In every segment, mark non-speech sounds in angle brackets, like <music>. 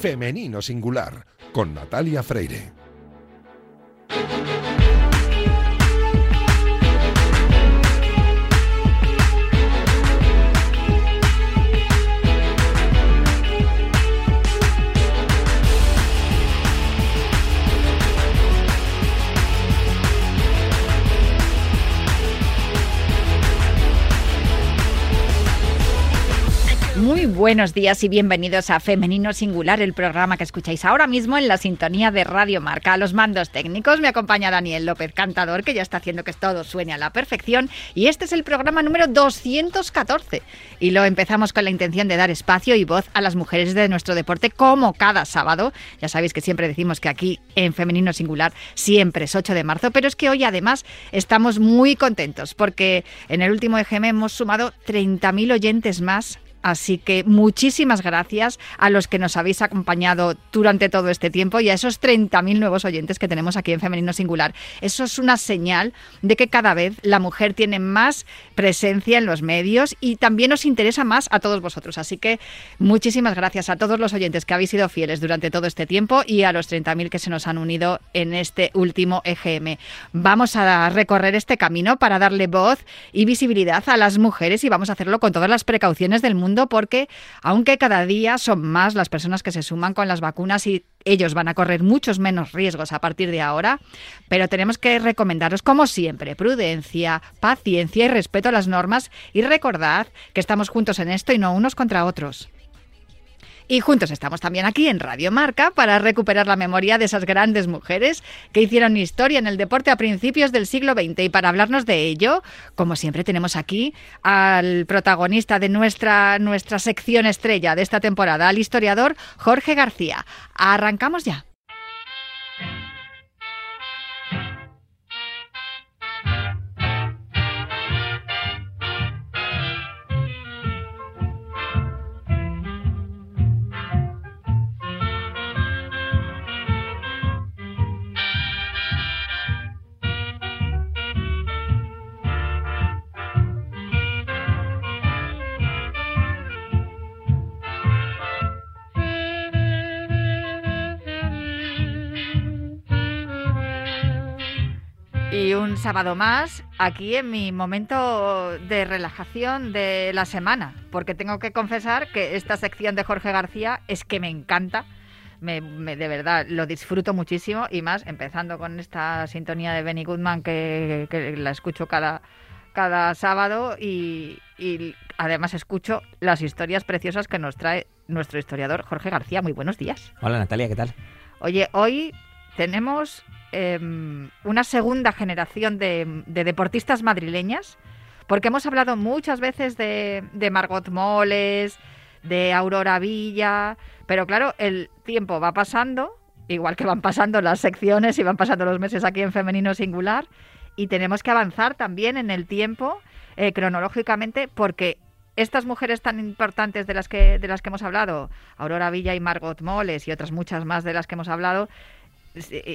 Femenino Singular con Natalia Freire. Buenos días y bienvenidos a Femenino Singular, el programa que escucháis ahora mismo en la sintonía de Radio Marca. A los mandos técnicos me acompaña Daniel López, cantador, que ya está haciendo que todo suene a la perfección. Y este es el programa número 214. Y lo empezamos con la intención de dar espacio y voz a las mujeres de nuestro deporte, como cada sábado. Ya sabéis que siempre decimos que aquí en Femenino Singular siempre es 8 de marzo, pero es que hoy además estamos muy contentos porque en el último EGM hemos sumado 30.000 oyentes más Así que muchísimas gracias a los que nos habéis acompañado durante todo este tiempo y a esos 30.000 nuevos oyentes que tenemos aquí en Femenino Singular. Eso es una señal de que cada vez la mujer tiene más presencia en los medios y también nos interesa más a todos vosotros. Así que muchísimas gracias a todos los oyentes que habéis sido fieles durante todo este tiempo y a los 30.000 que se nos han unido en este último EGM. Vamos a recorrer este camino para darle voz y visibilidad a las mujeres y vamos a hacerlo con todas las precauciones del mundo porque aunque cada día son más las personas que se suman con las vacunas y ellos van a correr muchos menos riesgos a partir de ahora, pero tenemos que recomendaros como siempre prudencia, paciencia y respeto a las normas y recordad que estamos juntos en esto y no unos contra otros. Y juntos estamos también aquí en Radio Marca para recuperar la memoria de esas grandes mujeres que hicieron historia en el deporte a principios del siglo XX. Y para hablarnos de ello, como siempre, tenemos aquí al protagonista de nuestra, nuestra sección estrella de esta temporada, al historiador Jorge García. Arrancamos ya. Sábado más aquí en mi momento de relajación de la semana, porque tengo que confesar que esta sección de Jorge García es que me encanta. Me, de verdad lo disfruto muchísimo y más empezando con esta sintonía de Benny Goodman que, la escucho cada, cada sábado y, y, además escucho las historias preciosas que nos trae nuestro historiador Jorge García. Muy buenos días. Hola Natalia, ¿qué tal? Oye, hoy tenemos Em, una segunda generación de, deportistas madrileñas, porque hemos hablado muchas veces de, Margot Moles, de Aurora Villa, pero claro, el tiempo va pasando, igual que van pasando las secciones y van pasando los meses aquí en Femenino Singular, y tenemos que avanzar también en el tiempo eh, cronológicamente porque estas mujeres tan importantes de las que de las que hemos hablado, Aurora Villa y Margot Moles y otras muchas más de las que hemos hablado,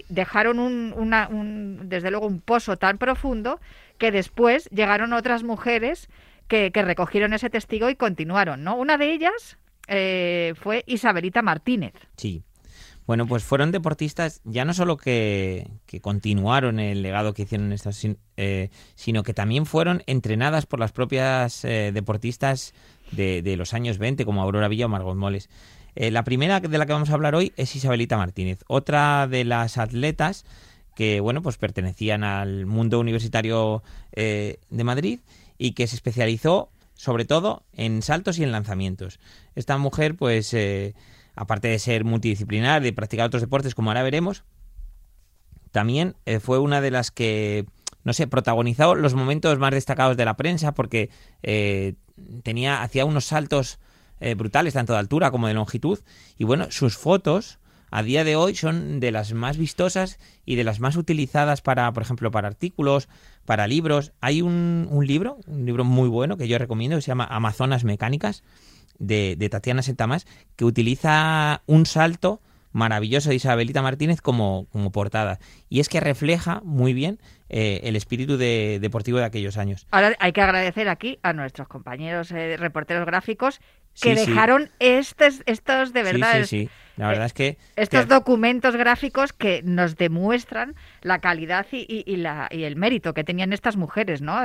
dejaron un, desde luego un pozo tan profundo que después llegaron otras mujeres que, recogieron ese testigo y continuaron, ¿no? Una de ellas eh, fue Isabelita Martínez. Sí. Bueno, pues fueron deportistas ya no solo que, continuaron el legado que hicieron estas, eh, sino que también fueron entrenadas por las propias deportistas de, de, los años 20, como Aurora Villa o Margot Moles. Eh, la primera de la que vamos a hablar hoy es Isabelita Martínez, otra de las atletas que bueno pues pertenecían al mundo universitario eh, de Madrid y que se especializó sobre todo en saltos y en lanzamientos. Esta mujer pues eh, aparte de ser multidisciplinar, de practicar otros deportes como ahora veremos, también fue una de las que no sé, protagonizó los momentos más destacados de la prensa porque tenía hacía unos saltos eh, brutales, tanto de altura como de longitud. Y bueno, sus fotos a día de hoy son de las más vistosas y de las más utilizadas para, por ejemplo, para artículos, para libros. Hay un, libro, un libro muy bueno que yo recomiendo, que se llama Amazonas Mecánicas, de, de Tatiana Sentamás, que utiliza un salto maravilloso de Isabelita Martínez como, como portada. Y es que refleja muy bien eh, el espíritu de, deportivo de aquellos años. Ahora hay que agradecer aquí a nuestros compañeros eh, reporteros gráficos que dejaron Estos, estos de verdad. Sí, sí, La verdad es que. Estos documentos gráficos que nos demuestran la calidad y, y, la, y el mérito que tenían estas mujeres, ¿no?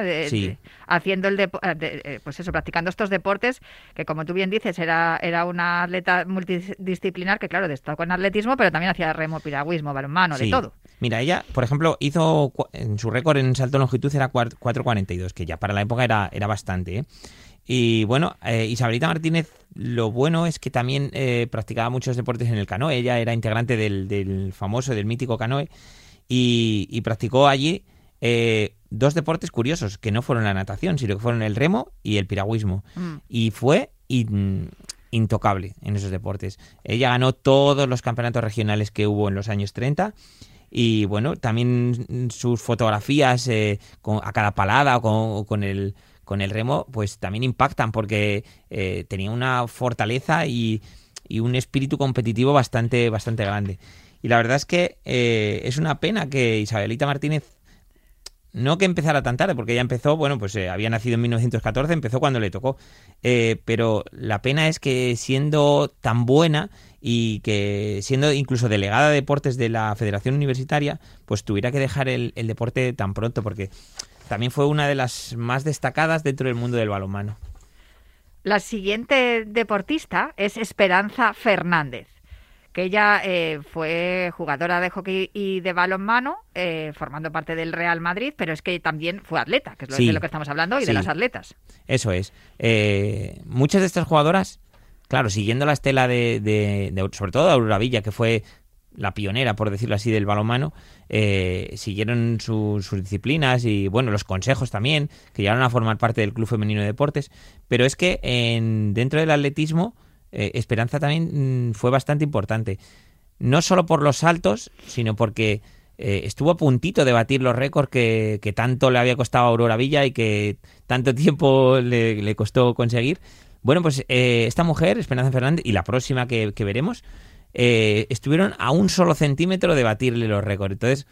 haciendo el. Eh, pues eso, practicando estos deportes, que como tú bien dices, era, era una atleta multidisciplinar que, claro, destacó en atletismo, pero también hacía remo, piragüismo, balonmano, de todo. Mira, ella, por ejemplo, hizo. En su récord en salto de longitud era 4.42, que ya para la época era, era bastante, ¿eh? Y bueno, eh, Isabelita Martínez, lo bueno es que también eh, practicaba muchos deportes en el canoe. Ella era integrante del, famoso, del mítico canoe, y, practicó allí eh, dos deportes curiosos, que no fueron la natación, sino que fueron el remo y el piragüismo. Mm. Y fue intocable en esos deportes. Ella ganó todos los campeonatos regionales que hubo en los años 30 y bueno, también sus fotografías a cada palada o con el con el remo, pues también impactan porque eh, tenía una fortaleza y, un espíritu competitivo bastante, bastante grande. Y la verdad es que eh, es una pena que Isabelita Martínez no que empezara tan tarde, porque ella empezó, bueno, pues eh, había nacido en 1914, empezó cuando le tocó. pero la pena es que siendo tan buena y que siendo incluso delegada de deportes de la Federación Universitaria, pues tuviera que dejar el deporte tan pronto, porque también fue una de las más destacadas dentro del mundo del balonmano. La siguiente deportista es Esperanza Fernández, que ella eh, fue jugadora de hockey y de balonmano, eh, formando parte del Real Madrid, pero es que también fue atleta, que es de lo que estamos hablando, y de las atletas. Eso es. Eh, muchas de estas jugadoras, claro, siguiendo la estela de, sobre todo de Aurora Villa, que fue la pionera, por decirlo así, del balonmano, eh, siguieron sus disciplinas y, bueno, los consejos también, que llegaron a formar parte del Club Femenino de Deportes. Pero es que en, dentro del atletismo, eh, Esperanza también mm, fue bastante importante. No solo por los saltos, sino porque eh, estuvo a puntito de batir los récords que, tanto le había costado a Aurora Villa y que tanto <laughs> tiempo le, costó conseguir. Bueno, pues esta mujer, Esperanza Fernández, y la próxima que veremos, eh, estuvieron a un solo centímetro de batirle los récords. Entonces,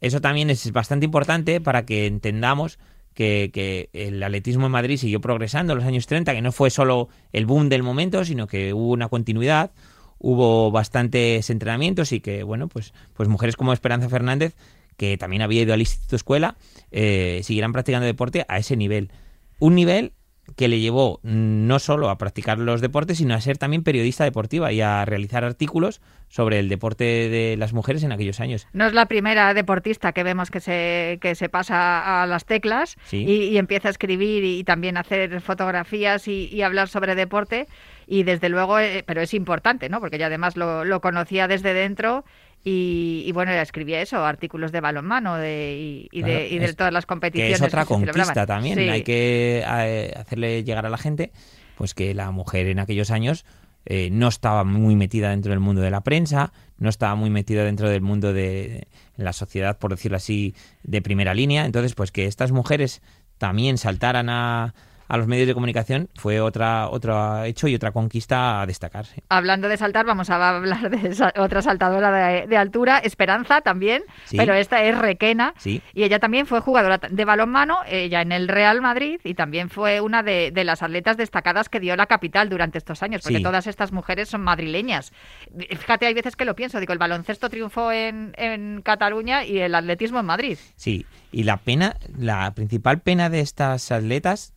eso también es bastante importante para que entendamos que, el atletismo en Madrid siguió progresando en los años 30, que no fue solo el boom del momento, sino que hubo una continuidad, hubo bastantes entrenamientos y que, bueno, pues, pues mujeres como Esperanza Fernández, que también había ido al Instituto Escuela, eh, siguieran practicando deporte a ese nivel. Un nivel que le llevó no solo a practicar los deportes, sino a ser también periodista deportiva y a realizar artículos sobre el deporte de las mujeres en aquellos años. No es la primera deportista que vemos que se, que se pasa a las teclas y, empieza a escribir y, también hacer fotografías y, hablar sobre deporte. Y desde luego, eh, pero es importante, ¿no? Porque ya además lo, lo conocía desde dentro y, y, bueno, escribía eso, artículos de balonmano de, y, de, y de todas las competiciones. Que es otra conquista también. Hay que eh, hacerle llegar a la gente pues que la mujer en aquellos años eh, no estaba muy metida dentro del mundo de la prensa, no estaba muy metida dentro del mundo de la sociedad, por decirlo así, de primera línea. Entonces, pues que estas mujeres también saltaran a, a los medios de comunicación fue otra otro hecho y otra conquista a destacar. Hablando de saltar, vamos a hablar de otra saltadora de, altura, Esperanza también, pero esta es Requena y ella también fue jugadora de balonmano, ella en el Real Madrid y también fue una de, las atletas destacadas que dio la capital durante estos años, porque todas estas mujeres son madrileñas. Fíjate, hay veces que lo pienso, digo, el baloncesto triunfó en, en Cataluña y el atletismo en Madrid. Sí, y la pena, la principal pena de estas atletas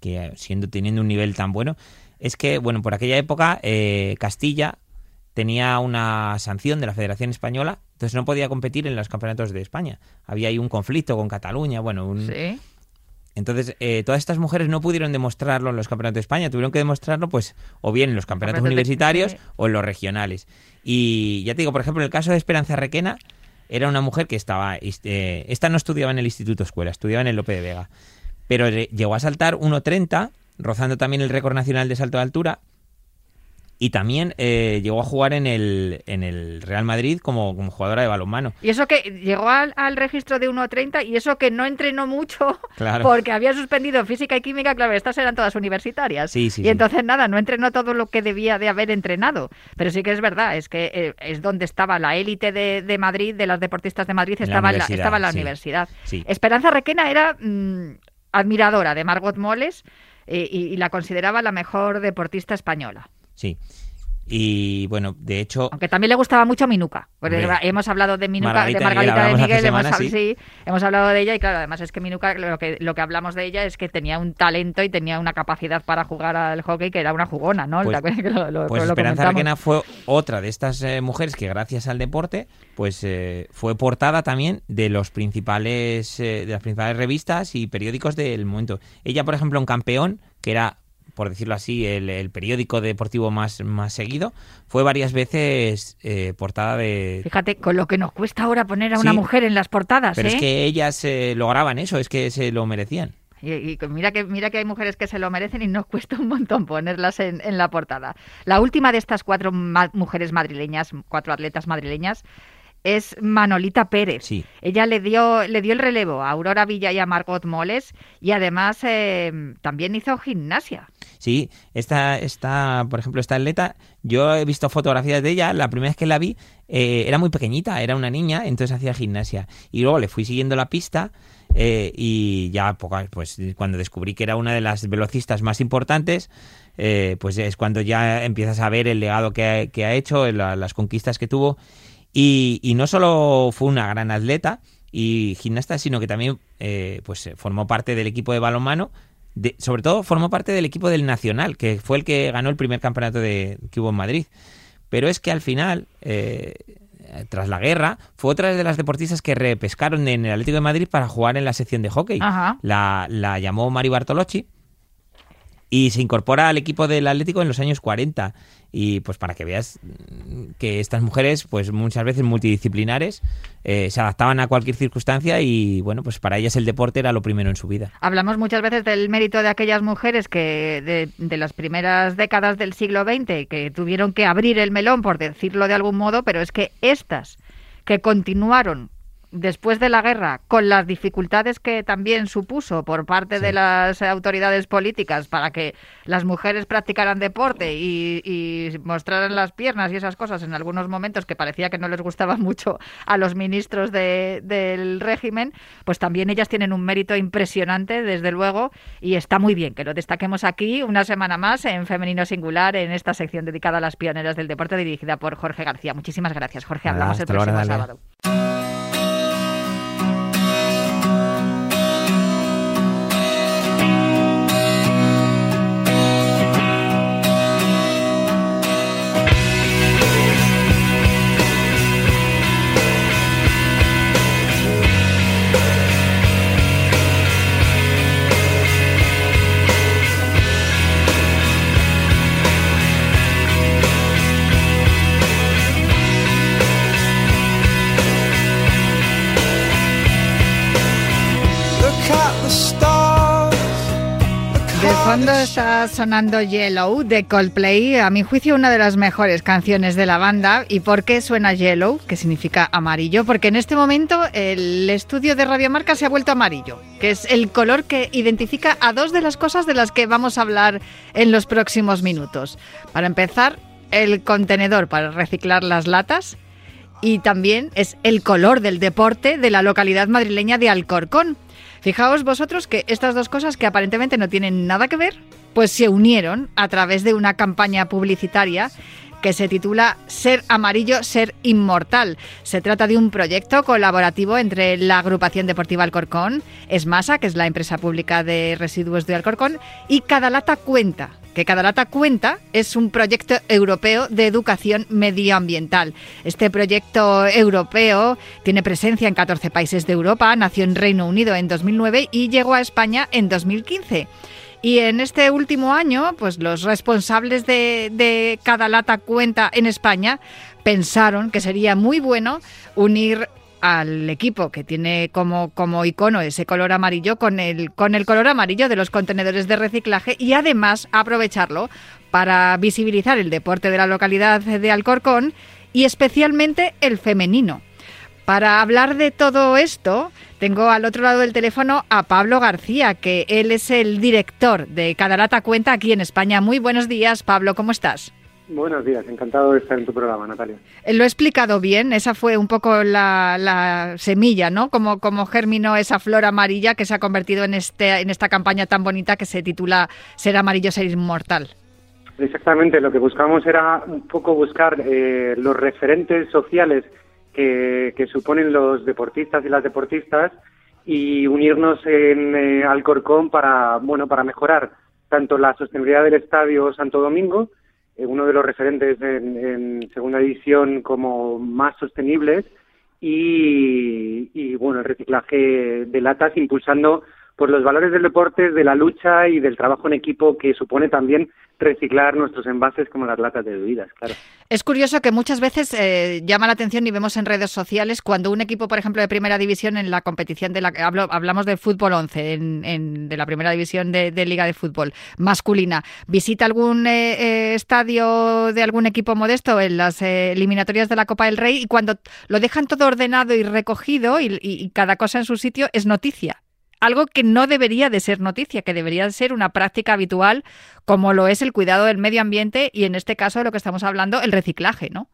que siendo teniendo un nivel tan bueno, es que, bueno, por aquella época eh, Castilla tenía una sanción de la Federación Española, entonces no podía competir en los campeonatos de España. Había ahí un conflicto con Cataluña, bueno, un... ¿Sí? Entonces, eh, todas estas mujeres no pudieron demostrarlo en los campeonatos de España, tuvieron que demostrarlo, pues, o bien en los campeonatos universitarios o en los regionales. Y ya te digo, por ejemplo, en el caso de Esperanza Requena, era una mujer que estaba. Eh, esta no estudiaba en el Instituto Escuela, estudiaba en el Lope de Vega pero llegó a saltar 1.30, rozando también el récord nacional de salto de altura. y también eh, llegó a jugar en el, en el Real Madrid como, como jugadora de balonmano. Y eso que llegó al, al registro de 1.30 y eso que no entrenó mucho <laughs> porque había suspendido física y química, claro, estas eran todas universitarias. Sí, sí, y entonces nada, no entrenó todo lo que debía de haber entrenado. Pero sí que es verdad, es que eh, es donde estaba la élite de, de, Madrid, de las deportistas de Madrid, estaba en la, estaba en la universidad. Esperanza Requena era mm, admiradora de Margot Moles eh, y la consideraba la mejor deportista española. Sí. Y bueno, de hecho. Aunque también le gustaba mucho Minuca. hemos hablado de Minuca, de Margarita de Miguel, hemos, sí. hemos, hablado de ella y claro, además es que Minuca, lo que, lo que hablamos de ella es que tenía un talento y tenía una capacidad para jugar al hockey que era una jugona, ¿no? Pues, pues Esperanza Requena fue otra de estas eh, mujeres que gracias al deporte, pues eh, fue portada también de los principales, eh, de las principales revistas y periódicos del momento. Ella, por ejemplo, un campeón, que era por decirlo así, el, periódico deportivo más, más seguido, fue varias veces eh, portada de... Fíjate, con lo que nos cuesta ahora poner a una mujer en las portadas. Pero es ¿eh? que ellas eh, lograban eso, es que se lo merecían. Y, mira que mira que hay mujeres que se lo merecen y nos <laughs> cuesta un montón ponerlas en, en la portada. La última de estas cuatro mujeres madrileñas, cuatro atletas madrileñas, es Manolita Pérez. Sí. Ella le dio, le dio el relevo a Aurora Villa y a Margot Moles y además eh, también hizo gimnasia. Sí, esta, esta, por ejemplo, esta atleta, yo he visto fotografías de ella, la primera vez que la vi eh, era muy pequeñita, era una niña, entonces hacía gimnasia. Y luego le fui siguiendo la pista eh, y ya pues cuando descubrí que era una de las velocistas más importantes, pues es cuando ya empiezas a ver el legado que ha, hecho, las conquistas que tuvo y, no solo fue una gran atleta y gimnasta, sino que también eh, pues formó parte del equipo de balonmano. De, sobre todo formó parte del equipo del Nacional, que fue el que ganó el primer campeonato de, que hubo en Madrid. Pero es que al final, eh, tras la guerra, fue otra de las deportistas que repescaron en el Atlético de Madrid para jugar en la sección de hockey. La, la, llamó Mari Bartolocci y se incorpora al equipo del Atlético en los años 40 y pues para que veas que estas mujeres pues muchas veces multidisciplinares eh, se adaptaban a cualquier circunstancia y bueno pues para ellas el deporte era lo primero en su vida. Hablamos muchas veces del mérito de aquellas mujeres que de, de las primeras décadas del siglo XX que tuvieron que abrir el melón por decirlo de algún modo pero es que estas que continuaron después de la guerra, con las dificultades que también supuso por parte de las autoridades políticas para que las mujeres practicaran deporte y, mostraran las piernas y esas cosas en algunos momentos que parecía que no les gustaba <laughs> mucho a los ministros del régimen, pues también ellas tienen un mérito impresionante, desde luego, y está muy bien que lo destaquemos aquí una semana más en Femenino Singular, en esta sección dedicada a las pioneras del deporte dirigida por Jorge García. Muchísimas gracias, Jorge. Hablamos el próximo sábado. Está sonando Yellow de Coldplay, a mi juicio una de las mejores canciones de la banda. ¿Y por qué suena Yellow? Que significa amarillo. Porque en este momento el estudio de Radiomarca se ha vuelto amarillo, que es el color que identifica a dos de las cosas de las que vamos a hablar en los próximos minutos. Para empezar, el contenedor para reciclar las latas y también es el color del deporte de la localidad madrileña de Alcorcón. Fijaos vosotros que estas dos cosas que aparentemente no tienen nada que ver, pues se unieron a través de una campaña publicitaria que se titula Ser amarillo, ser inmortal. Se trata de un proyecto colaborativo entre la agrupación deportiva Alcorcón, Esmasa, que es la empresa pública de residuos de Alcorcón, y Cada Lata Cuenta, que Cada Lata Cuenta es un proyecto europeo de educación medioambiental. Este proyecto europeo tiene presencia en 14 países de Europa, nació en Reino Unido en 2009 y llegó a España en 2015. Y en este último año, pues los responsables de, cada lata cuenta en España pensaron que sería muy bueno unir al equipo que tiene como, como icono ese color amarillo con el, con el color amarillo de los contenedores de reciclaje y además aprovecharlo para visibilizar el deporte de la localidad de Alcorcón y especialmente el femenino. Para hablar de todo esto, tengo al otro lado del teléfono a Pablo García, que él es el director de Cadarata Cuenta aquí en España. Muy buenos días, Pablo, ¿cómo estás? Buenos días, encantado de estar en tu programa, Natalia. Eh, lo he explicado bien, esa fue un poco la, semilla, ¿no? Como, como germinó esa flor amarilla que se ha convertido en, este, en esta campaña tan bonita que se titula Ser amarillo, ser inmortal. Exactamente, lo que buscamos era un poco buscar eh, los referentes sociales que, suponen los deportistas y las deportistas y unirnos en eh, Alcorcón para, bueno, para mejorar tanto la sostenibilidad del Estadio Santo Domingo, eh, uno de los referentes en, segunda división como más sostenibles y, bueno el reciclaje de latas impulsando por los valores del deporte, de la lucha y del trabajo en equipo que supone también reciclar nuestros envases como las latas de bebidas, claro. Es curioso que muchas veces eh, llama la atención y vemos en redes sociales cuando un equipo, por ejemplo, de primera división en la competición de la hablamos del fútbol 11, en, de la primera división de, Liga de Fútbol masculina, visita algún eh, eh, estadio de algún equipo modesto en las eliminatorias de la Copa del Rey y cuando lo dejan todo ordenado y recogido y cada cosa en su sitio es noticia algo que no debería de ser noticia, que debería de ser una práctica habitual, como lo es el cuidado del medio ambiente y en este caso de lo que estamos hablando, el reciclaje, ¿no?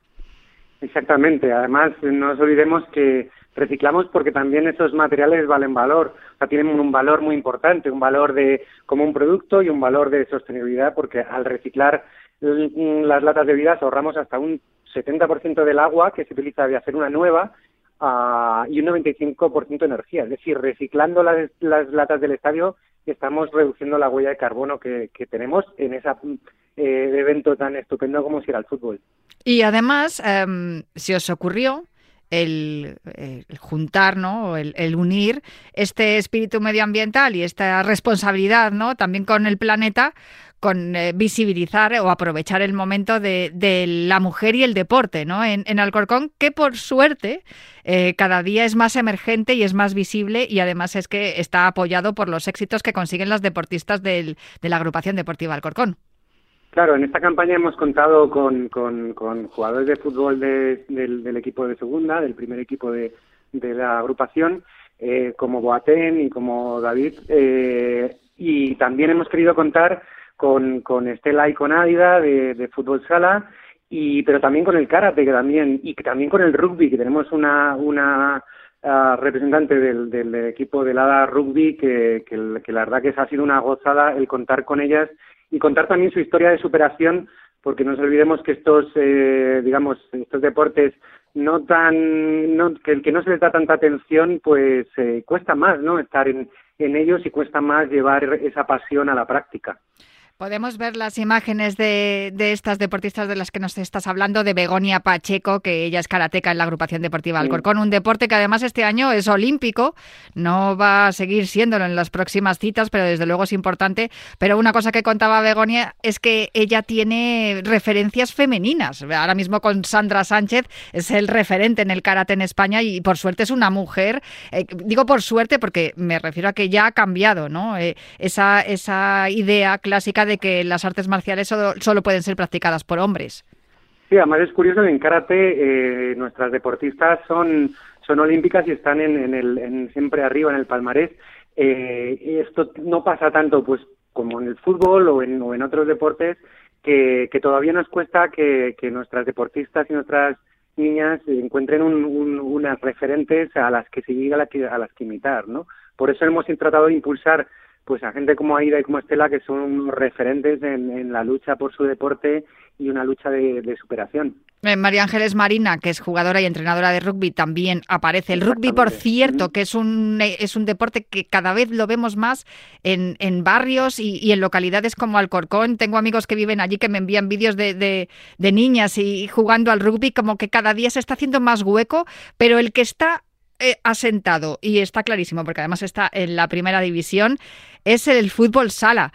Exactamente. Además, no nos olvidemos que reciclamos porque también esos materiales valen valor, o sea, tienen un valor muy importante, un valor de como un producto y un valor de sostenibilidad, porque al reciclar las latas de vidas ahorramos hasta un 70% del agua que se utiliza de hacer una nueva y un 95% de energía. Es decir, reciclando las, latas del estadio estamos reduciendo la huella de carbono que, tenemos en ese eh, evento tan estupendo como si era el fútbol. Y además, eh, si os ocurrió el, juntar, ¿no? El, el, unir este espíritu medioambiental y esta responsabilidad, ¿no? También con el planeta, con eh, visibilizar o aprovechar el momento de, la mujer y el deporte ¿no? en, Alcorcón, que por suerte eh, cada día es más emergente y es más visible y además es que está apoyado por los éxitos que consiguen las deportistas de la agrupación deportiva Alcorcón. Claro, en esta campaña hemos contado con, jugadores de fútbol del, equipo de segunda, del primer equipo de, la agrupación, eh, como Boatén y como David, y también hemos querido contar con, con Estela y con Ádida de, fútbol sala, y, pero también con el karate que también, y también con el rugby, que tenemos una, una ah, representante del, del, equipo del ADA Rugby, que, que, la verdad que ha sido una gozada el contar con ellas y contar también su historia de superación, porque no nos olvidemos que estos, eh, digamos, estos deportes no tan, no, que el que no se les da tanta atención, pues eh, cuesta más, ¿no? Estar en, en ellos y cuesta más llevar esa pasión a la práctica. Podemos ver las imágenes de, estas deportistas de las que nos estás hablando, de Begonia Pacheco, que ella es karateca en la agrupación deportiva Alcorcón, un deporte que además este año es olímpico, no va a seguir siéndolo en las próximas citas, pero desde luego es importante. Pero una cosa que contaba Begonia es que ella tiene referencias femeninas. Ahora mismo con Sandra Sánchez es el referente en el karate en España y por suerte es una mujer. Eh, digo por suerte porque me refiero a que ya ha cambiado, ¿no? Eh, esa, esa idea clásica de que las artes marciales solo, pueden ser practicadas por hombres. Sí, además es curioso que en karate eh, nuestras deportistas son, son olímpicas y están en, el, siempre arriba en el palmarés. Eh, esto no pasa tanto pues como en el fútbol o en, en otros deportes que, todavía nos cuesta que, nuestras deportistas y nuestras niñas encuentren unas referentes a las que seguir, a, a las que imitar, ¿no? Por eso hemos tratado de impulsar pues a gente como Aida y como Estela que son referentes en, la lucha por su deporte y una lucha de, superación. Eh, María Ángeles Marina, que es jugadora y entrenadora de rugby, también aparece. El rugby, por cierto, que es un, eh, es un deporte que cada vez lo vemos más en, en barrios y, en localidades como Alcorcón. Tengo amigos que viven allí que me envían vídeos de, de niñas y jugando al rugby, como que cada día se está haciendo más hueco, pero el que está eh, asentado y está clarísimo porque además está en la primera división es el fútbol sala.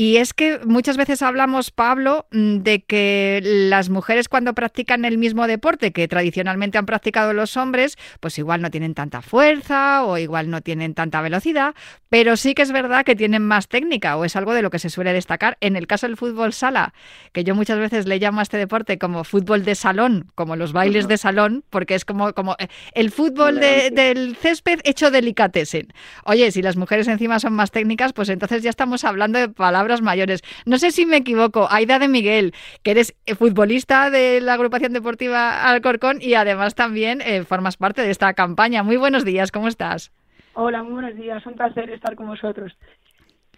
Y es que muchas veces hablamos, Pablo, mm, de que las mujeres cuando practican el mismo deporte que tradicionalmente han practicado los hombres, pues igual no tienen tanta fuerza o igual no tienen tanta velocidad, pero sí que es verdad que tienen más técnica o es algo de lo que se suele destacar. En el caso del fútbol sala, que yo muchas veces le llamo a este deporte como fútbol de salón, como los bailes de salón, porque es como, como eh, el fútbol del césped hecho delicatessen. Oye, si las mujeres encima son más técnicas, pues entonces ya estamos hablando de palabras mayores. No sé si me equivoco, Aida de Miguel, que eres eh, futbolista de la agrupación deportiva Alcorcón y además también eh, formas parte de esta campaña. Muy buenos días, ¿cómo estás? Hola, muy buenos días, un placer estar con vosotros.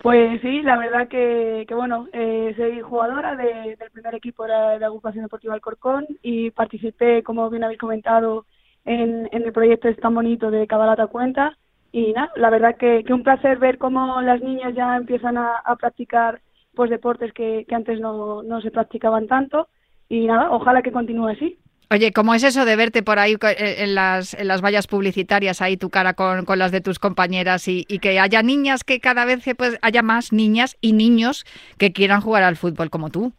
Pues sí, la verdad que, que bueno, eh, soy jugadora del primer equipo de la, agrupación deportiva Alcorcón y participé, como bien habéis comentado, en, el proyecto es tan bonito de Cabalata Cuenta y nada, la verdad que, que un placer ver cómo las niñas ya empiezan a, practicar pues deportes que, que antes no, no se practicaban tanto y nada, ojalá que continúe así. Oye, ¿cómo es eso de verte por ahí eh, en las, en las vallas publicitarias, ahí tu cara con, con las de tus compañeras y, que haya niñas que cada vez pues, haya más niñas y niños que quieran jugar al fútbol como tú?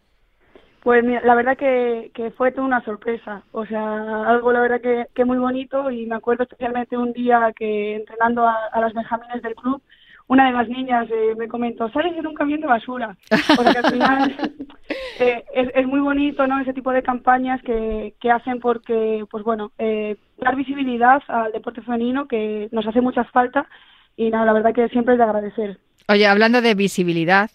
Pues la verdad que, que fue toda una sorpresa, o sea, algo la verdad que, que muy bonito y me acuerdo especialmente un día que entrenando a, a las benjamines del club, una de las niñas eh, me comentó, sales en un camión de basura. O sea que al final <laughs> eh, es, es, muy bonito, ¿no? Ese tipo de campañas que, que hacen porque, pues bueno, eh, dar visibilidad al deporte femenino que nos hace mucha falta y nada, la verdad que siempre es de agradecer. Oye, hablando de visibilidad,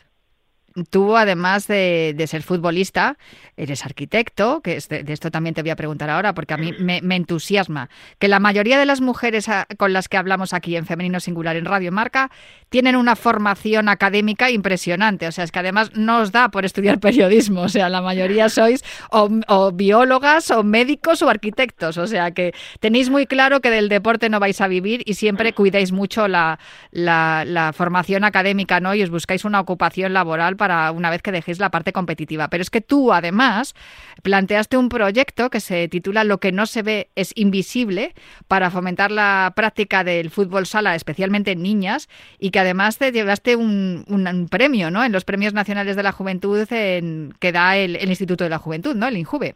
tú, además de, ser futbolista, eres arquitecto, que de, esto también te voy a preguntar ahora, porque a mí me, entusiasma que la mayoría de las mujeres con las que hablamos aquí en Femenino Singular en Radio Marca tienen una formación académica impresionante. O sea, es que además no os da por estudiar periodismo. O sea, la mayoría sois o, biólogas o médicos o arquitectos. O sea, que tenéis muy claro que del deporte no vais a vivir y siempre cuidáis mucho la, la formación académica, ¿no? Y os buscáis una ocupación laboral para para una vez que dejéis la parte competitiva. Pero es que tú, además, planteaste un proyecto que se titula Lo que no se ve es invisible para fomentar la práctica del fútbol sala, especialmente en niñas, y que además te llevaste un, premio, ¿no? En los premios nacionales de la juventud en, que da el, Instituto de la Juventud, ¿no? El INJUVE.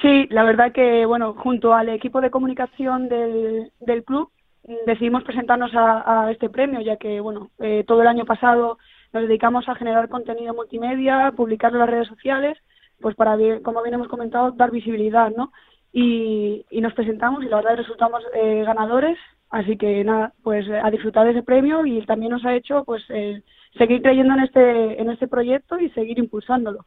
Sí, la verdad que, bueno, junto al equipo de comunicación del, del club decidimos presentarnos a, este premio, ya que, bueno, eh, todo el año pasado nos dedicamos a generar contenido multimedia, publicarlo en las redes sociales, pues para, como bien hemos comentado, dar visibilidad, ¿no? Y, nos presentamos y la verdad resultamos eh, ganadores, así que nada, pues a disfrutar de ese premio y también nos ha hecho pues eh, seguir creyendo en este, en este proyecto y seguir impulsándolo.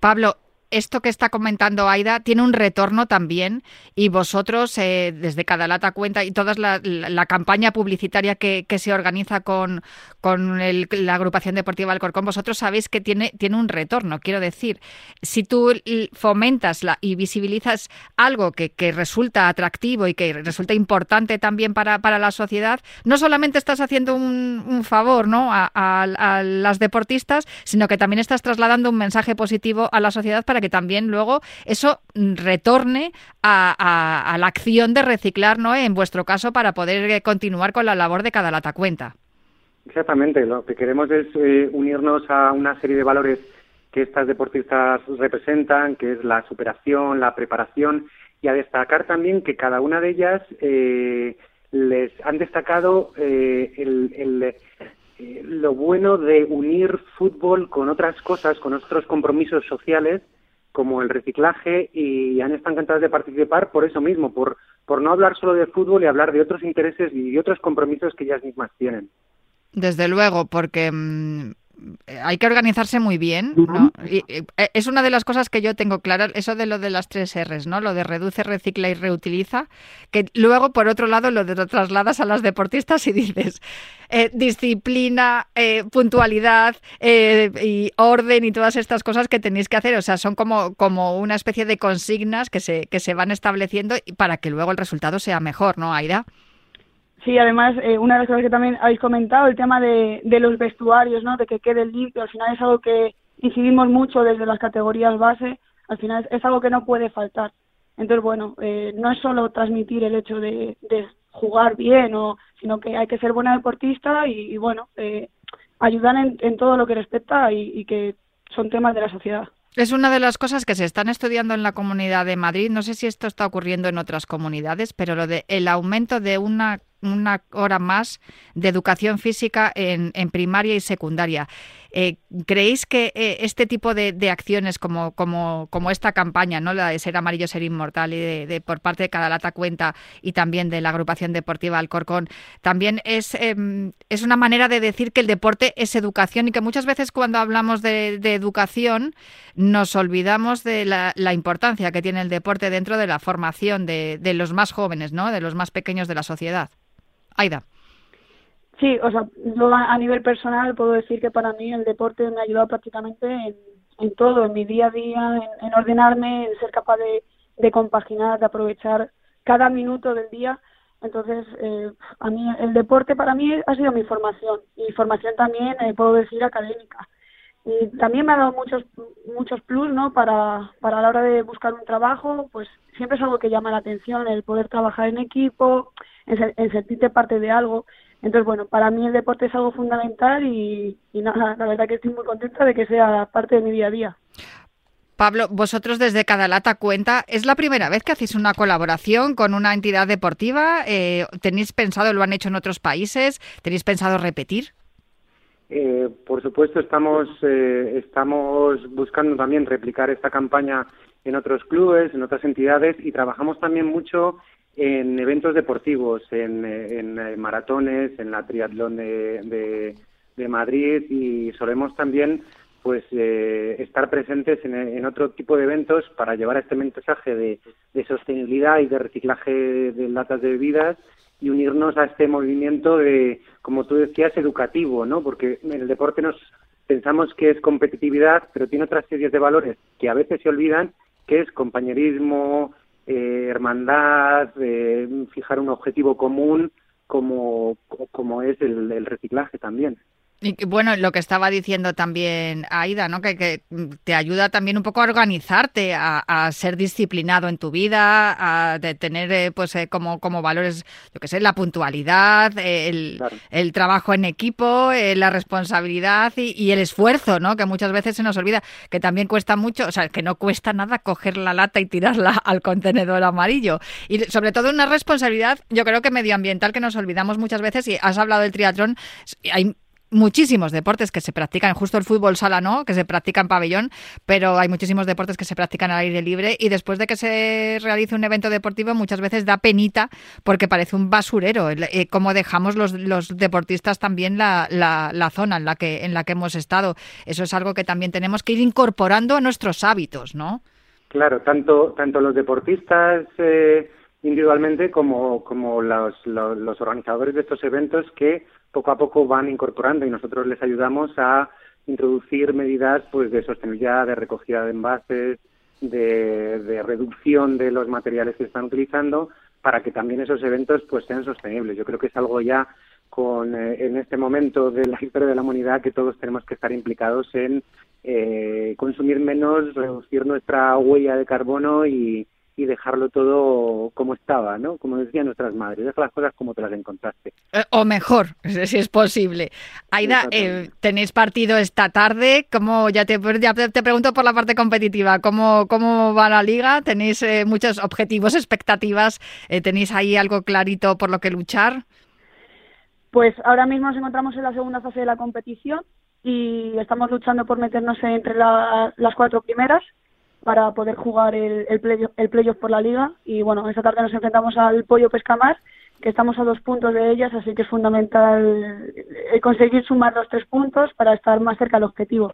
Pablo, esto que está comentando Aida tiene un retorno también y vosotros eh, desde cada lata cuenta y toda la, campaña publicitaria que, se organiza con, con la agrupación deportiva Alcorcón, vosotros sabéis que tiene, tiene un retorno. Quiero decir, si tú fomentas la, y visibilizas algo que, resulta atractivo y que resulta importante también para, para la sociedad, no solamente estás haciendo un, favor ¿no? a, a las deportistas, sino que también estás trasladando un mensaje positivo a la sociedad para que también luego eso retorne a, la acción de reciclar, ¿no? En vuestro caso, para poder eh, continuar con la labor de cada lata cuenta. Exactamente, lo que queremos es eh, unirnos a una serie de valores que estas deportistas representan, que es la superación, la preparación, y a destacar también que cada una de ellas eh, les han destacado el, lo bueno de unir fútbol con otras cosas, con otros compromisos sociales como el reciclaje y han estado encantados de participar por eso mismo, por, no hablar solo de fútbol y hablar de otros intereses y otros compromisos que ellas mismas tienen. Desde luego, porque mm, hay que organizarse muy bien, ¿no? y, eh, es una de las cosas que yo tengo clara, eso de lo de las tres R's, ¿no? Lo de reduce, recicla y reutiliza, que luego, por otro lado, lo de lo trasladas a las deportistas y dices eh, disciplina, eh, puntualidad y orden y todas estas cosas que tenéis que hacer. O sea, son como, como una especie de consignas que se, que se van estableciendo para que luego el resultado sea mejor, ¿no, Aida? Sí, además, eh, una de las cosas que también habéis comentado, el tema de, los vestuarios, ¿no? De que quede limpio, al final es algo que incidimos mucho desde las categorías base, al final es, algo que no puede faltar. Entonces, bueno, eh, no es solo transmitir el hecho de, jugar bien, o, sino que hay que ser buena deportista y, bueno, eh, ayudar en, todo lo que respecta y que son temas de la sociedad. Es una de las cosas que se están estudiando en la Comunidad de Madrid. No sé si esto está ocurriendo en otras comunidades, pero lo de el aumento de una una hora más de educación física en, en primaria y secundaria. Eh, ¿Creéis que eh, este tipo de, acciones como, como, esta campaña, ¿no? la de ser amarillo, ser inmortal, y de, por parte de cada lata cuenta y también de la agrupación deportiva Alcorcón, también es, em, es una manera de decir que el deporte es educación y que muchas veces cuando hablamos de, educación nos olvidamos de la, la, importancia que tiene el deporte dentro de la formación de, de los más jóvenes, ¿no? de los más pequeños de la sociedad? Aida. Sí, o sea, yo a nivel personal puedo decir que para mí el deporte me ha ayudado prácticamente en, todo, en mi día a día, en, ordenarme, en ser capaz de, compaginar, de aprovechar cada minuto del día. Entonces, eh, a mí el deporte para mí ha sido mi formación y formación también, eh, puedo decir, académica. Y también me ha dado muchos muchos plus, ¿no? Para, para la hora de buscar un trabajo, pues siempre es algo que llama la atención, el poder trabajar en equipo, en, sentirte parte de algo. Entonces, bueno, para mí el deporte es algo fundamental y, nada, la verdad que estoy muy contenta de que sea parte de mi día a día. Pablo, vosotros desde Cada Lata Cuenta, ¿es la primera vez que hacéis una colaboración con una entidad deportiva? Eh, ¿Tenéis pensado, lo han hecho en otros países? ¿Tenéis pensado repetir? Eh, por supuesto, estamos, eh, estamos buscando también replicar esta campaña en otros clubes, en otras entidades y trabajamos también mucho en eventos deportivos, en, eh, maratones, en la triatlón de, de, Madrid y solemos también pues eh, estar presentes en, otro tipo de eventos para llevar este mensaje de, de, sostenibilidad y de reciclaje de latas de bebidas y unirnos a este movimiento de, como tú decías, educativo, ¿no? Porque en el deporte nos pensamos que es competitividad, pero tiene otras series de valores que a veces se olvidan, que es compañerismo, eh, hermandad, fijar un objetivo común como, como es el reciclaje también. Y bueno, lo que estaba diciendo también Aida, ¿no? Que, te ayuda también un poco a organizarte, a, ser disciplinado en tu vida, a tener eh, pues eh, como, como valores, yo que sé, la puntualidad, el, el trabajo en equipo, eh, la responsabilidad y, el esfuerzo, ¿no? Que muchas veces se nos olvida, que también cuesta mucho, o sea, que no cuesta nada coger la lata y tirarla <laughs> al contenedor amarillo. Y sobre todo una responsabilidad, yo creo que medioambiental que nos olvidamos muchas veces, y has hablado del triatlón, hay muchísimos deportes que se practican, justo el fútbol sala no, que se practica en pabellón, pero hay muchísimos deportes que se practican al aire libre y después de que se realice un evento deportivo muchas veces da penita porque parece un basurero, eh, como dejamos los, los deportistas también la, la, zona en la, que, en la que hemos estado. Eso es algo que también tenemos que ir incorporando a nuestros hábitos, ¿no? Claro, tanto, tanto los deportistas... Eh, individualmente como, como los, los, organizadores de estos eventos que poco a poco van incorporando y nosotros les ayudamos a introducir medidas pues de sostenibilidad, de recogida de envases, de, reducción de los materiales que están utilizando para que también esos eventos pues sean sostenibles. Yo creo que es algo ya con eh, en este momento de la historia de la humanidad que todos tenemos que estar implicados en eh, consumir menos, reducir nuestra huella de carbono y, y dejarlo todo como estaba, ¿no? Como decían nuestras madres, deja las cosas como te las encontraste. Eh, o mejor, <laughs> si es posible. Aida, eh, tenéis partido esta tarde, ¿cómo, ya, te, ya te pregunto por la parte competitiva, ¿cómo, cómo va la liga? ¿Tenéis eh, muchos objetivos, expectativas? ¿Tenéis ahí algo clarito por lo que luchar? Pues ahora mismo nos encontramos en la segunda fase de la competición y estamos luchando por meternos entre las cuatro primeras para poder jugar el, el, playoff, por la liga y bueno, esta tarde nos enfrentamos al Pollo Pescamar que estamos a dos puntos de ellas, así que es fundamental eh, conseguir sumar los tres puntos para estar más cerca del objetivo.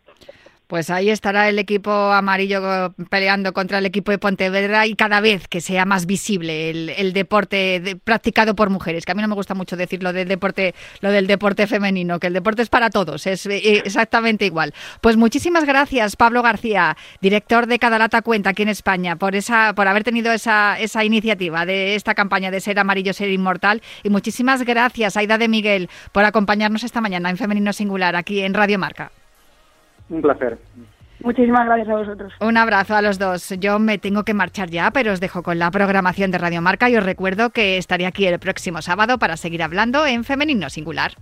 Pues ahí estará el equipo amarillo peleando contra el equipo de Pontevedra y cada vez que sea más visible el, deporte practicado por mujeres, que a mí no me gusta mucho decir lo del deporte, lo del deporte femenino, que el deporte es para todos, es eh, exactamente igual. Pues muchísimas gracias, Pablo García, director de Cada Lata Cuenta aquí en España, por esa, por haber tenido esa, esa iniciativa de esta campaña de ser amarillo, ser inmortal. Y muchísimas gracias, Aida de Miguel, por acompañarnos esta mañana en Femenino Singular aquí en Radio Marca. Un placer. Muchísimas gracias a vosotros. Un abrazo a los dos. Yo me tengo que marchar ya, pero os dejo con la programación de Radio Marca y os recuerdo que estaré aquí el próximo sábado para seguir hablando en Femenino Singular.